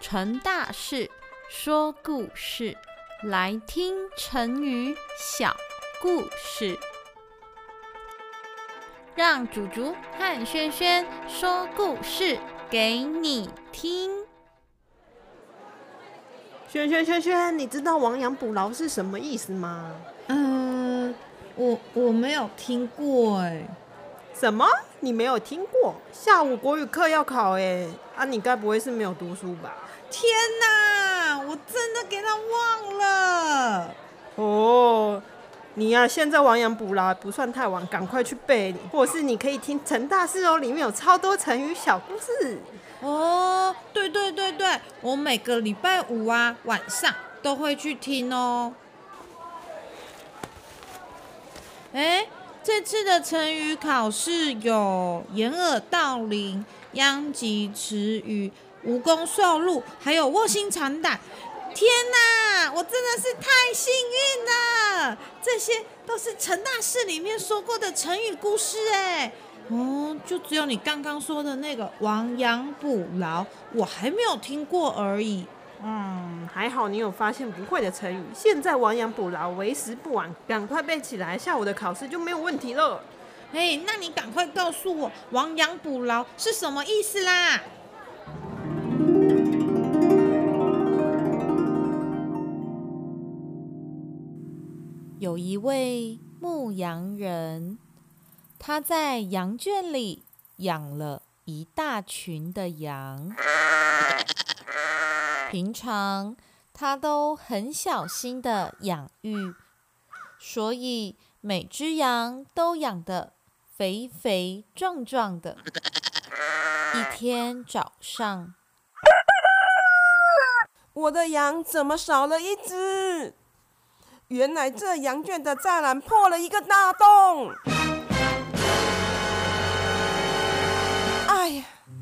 成大事，说故事，来听成语小故事。让祖竹和轩轩说故事给你听。轩轩轩轩，你知道亡羊补牢是什么意思吗？嗯，我我没有听过哎。什么？你没有听过？下午国语课要考哎，啊，你该不会是没有读书吧？天哪，我真的给他忘了。哦，你呀，现在亡羊补牢不算太晚，赶快去背，或是你可以听陈大事哦，里面有超多成语小故事。哦，对对对对，我每个礼拜五啊晚上都会去听哦。哎。这次的成语考试有掩耳盗铃、殃及池鱼、无功受禄，还有卧薪尝胆。天哪，我真的是太幸运了！这些都是陈大事里面说过的成语故事哎。哦，就只有你刚刚说的那个亡羊补牢，我还没有听过而已。嗯，还好你有发现不会的成语。现在亡羊补牢，为时不晚，赶快背起来，下午的考试就没有问题了。哎，那你赶快告诉我“亡羊补牢”是什么意思啦？有一位牧羊人，他在羊圈里养了一大群的羊。平常它都很小心的养育，所以每只羊都养得肥肥壮壮的。一天早上，我的羊怎么少了一只？原来这羊圈的栅栏破了一个大洞。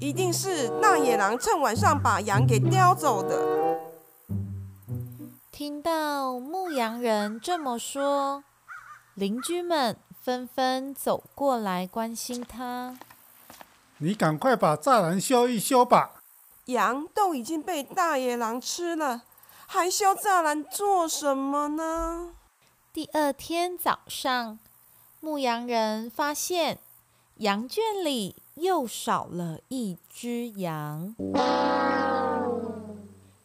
一定是大野狼趁晚上把羊给叼走的。听到牧羊人这么说，邻居们纷纷走过来关心他：“你赶快把栅栏修一修吧！羊都已经被大野狼吃了，还修栅栏做什么呢？”第二天早上，牧羊人发现羊圈里。又少了一只羊，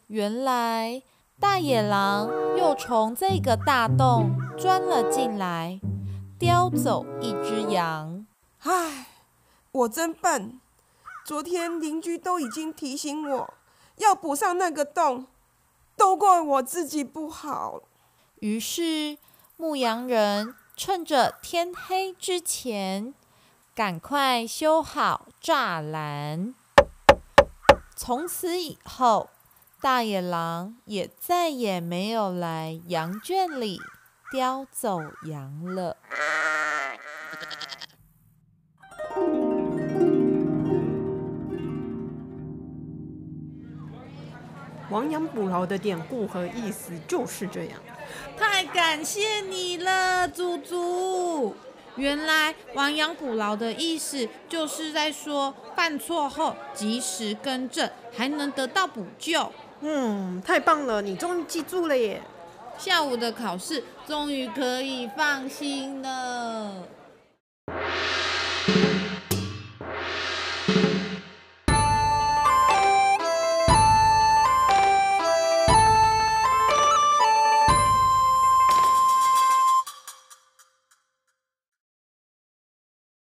原来大野狼又从这个大洞钻了进来，叼走一只羊。唉，我真笨！昨天邻居都已经提醒我要补上那个洞，都怪我自己不好。于是牧羊人趁着天黑之前。赶快修好栅栏！从此以后，大野狼也再也没有来羊圈里叼走羊了。亡羊补牢的典故和意思就是这样。太感谢你了，祖祖。原来亡羊补牢的意思就是在说犯错后及时更正，还能得到补救。嗯，太棒了，你终于记住了耶！下午的考试终于可以放心了。